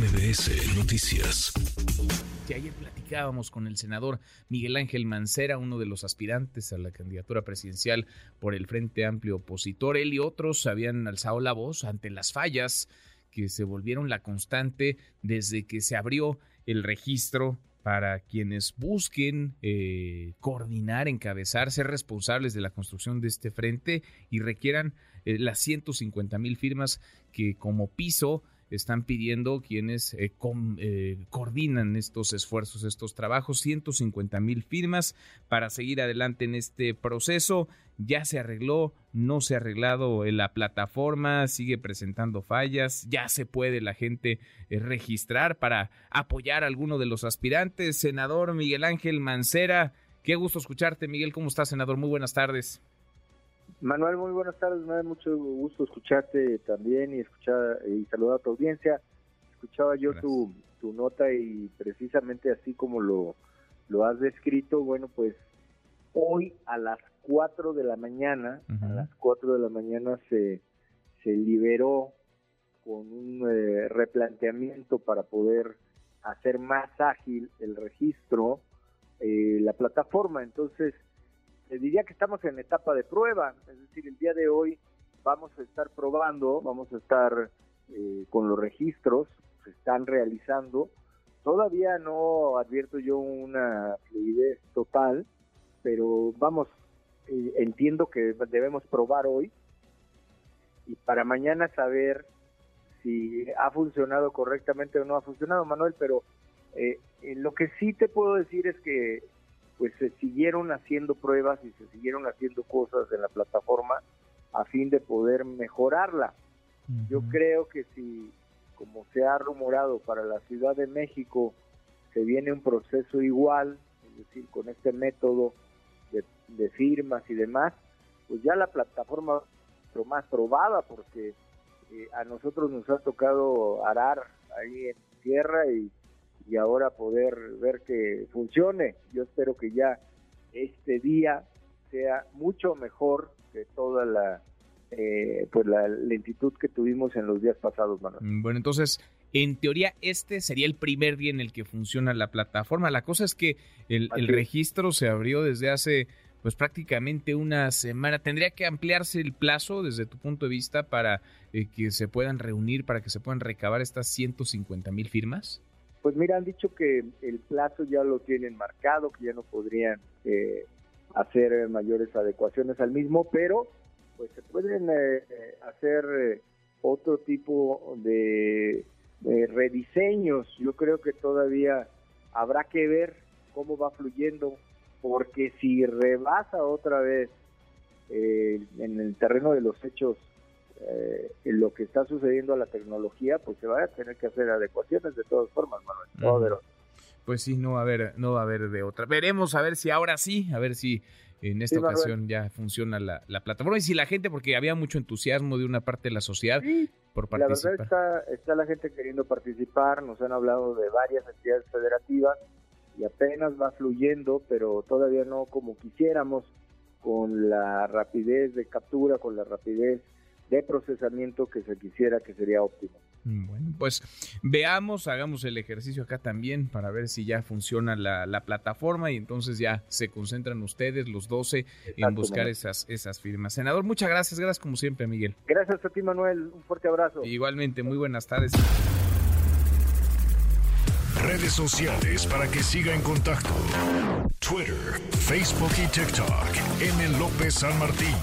MBS Noticias. ayer platicábamos con el senador Miguel Ángel Mancera, uno de los aspirantes a la candidatura presidencial por el Frente Amplio Opositor. Él y otros habían alzado la voz ante las fallas que se volvieron la constante desde que se abrió el registro para quienes busquen eh, coordinar, encabezar, ser responsables de la construcción de este frente y requieran eh, las 150 mil firmas que como piso están pidiendo quienes eh, eh, coordinan estos esfuerzos, estos trabajos, 150 mil firmas para seguir adelante en este proceso. Ya se arregló, no se ha arreglado la plataforma, sigue presentando fallas, ya se puede la gente eh, registrar para apoyar a alguno de los aspirantes. Senador Miguel Ángel Mancera, qué gusto escucharte, Miguel, ¿cómo estás, senador? Muy buenas tardes. Manuel, muy buenas tardes. Me da mucho gusto escucharte también y escuchar y saludar a tu audiencia. Escuchaba yo tu, tu, nota y precisamente así como lo, lo has descrito, bueno, pues hoy a las 4 de la mañana, a las 4 de la mañana se, se liberó con un eh, replanteamiento para poder hacer más ágil el registro, eh, la plataforma. Entonces, diría que estamos en etapa de prueba, es decir, el día de hoy vamos a estar probando, vamos a estar eh, con los registros, se están realizando. Todavía no advierto yo una fluidez total, pero vamos, eh, entiendo que debemos probar hoy y para mañana saber si ha funcionado correctamente o no ha funcionado, Manuel, pero eh, lo que sí te puedo decir es que pues se siguieron haciendo pruebas y se siguieron haciendo cosas en la plataforma a fin de poder mejorarla. Yo creo que si, como se ha rumorado para la Ciudad de México, se viene un proceso igual, es decir, con este método de, firmas y demás, pues ya la plataforma lo más probada, porque eh, a nosotros nos ha tocado arar ahí en tierra y y ahora poder ver que funcione. Yo espero que ya este día sea mucho mejor que toda la eh, pues la lentitud que tuvimos en los días pasados, Manuel. Mm, bueno, entonces, en teoría, este sería el primer día en el que funciona la plataforma. La cosa es que el, registro se abrió desde hace pues prácticamente una semana. ¿Tendría que ampliarse el plazo desde tu punto de vista para eh, que se puedan reunir, para que se puedan recabar estas 150 mil firmas? Pues mira, han dicho que el plazo ya lo tienen marcado, que ya no podrían eh, hacer mayores adecuaciones al mismo, pero pues se pueden eh, hacer eh, otro tipo de, rediseños. Yo creo que todavía habrá que ver cómo va fluyendo, porque si rebasa otra vez en el terreno de los hechos eh, lo que está sucediendo a la tecnología, pues se va a tener que hacer adecuaciones de todas formas, Manuel. Pues sí, no va a haber, no va a haber de otra. Veremos a ver si ahora sí, a ver si en esta ocasión ya funciona la, plataforma y si la gente, porque había mucho entusiasmo de una parte de la sociedad por participar. La verdad está, está la gente queriendo participar, nos han hablado de varias entidades federativas y apenas va fluyendo, pero todavía no como quisiéramos, con la rapidez de captura, con la rapidez de procesamiento que se quisiera que sería óptimo. Mm, bueno, pues veamos, hagamos el ejercicio acá también para ver si ya funciona la, plataforma y entonces ya se concentran ustedes, los 12, en buscar esas, esas firmas. Senador, muchas gracias, gracias como siempre, Miguel. Gracias a ti, Manuel, un fuerte abrazo. Igualmente, muy buenas tardes. Redes sociales para que siga en contacto: Twitter, Facebook y TikTok. M. López San Martín.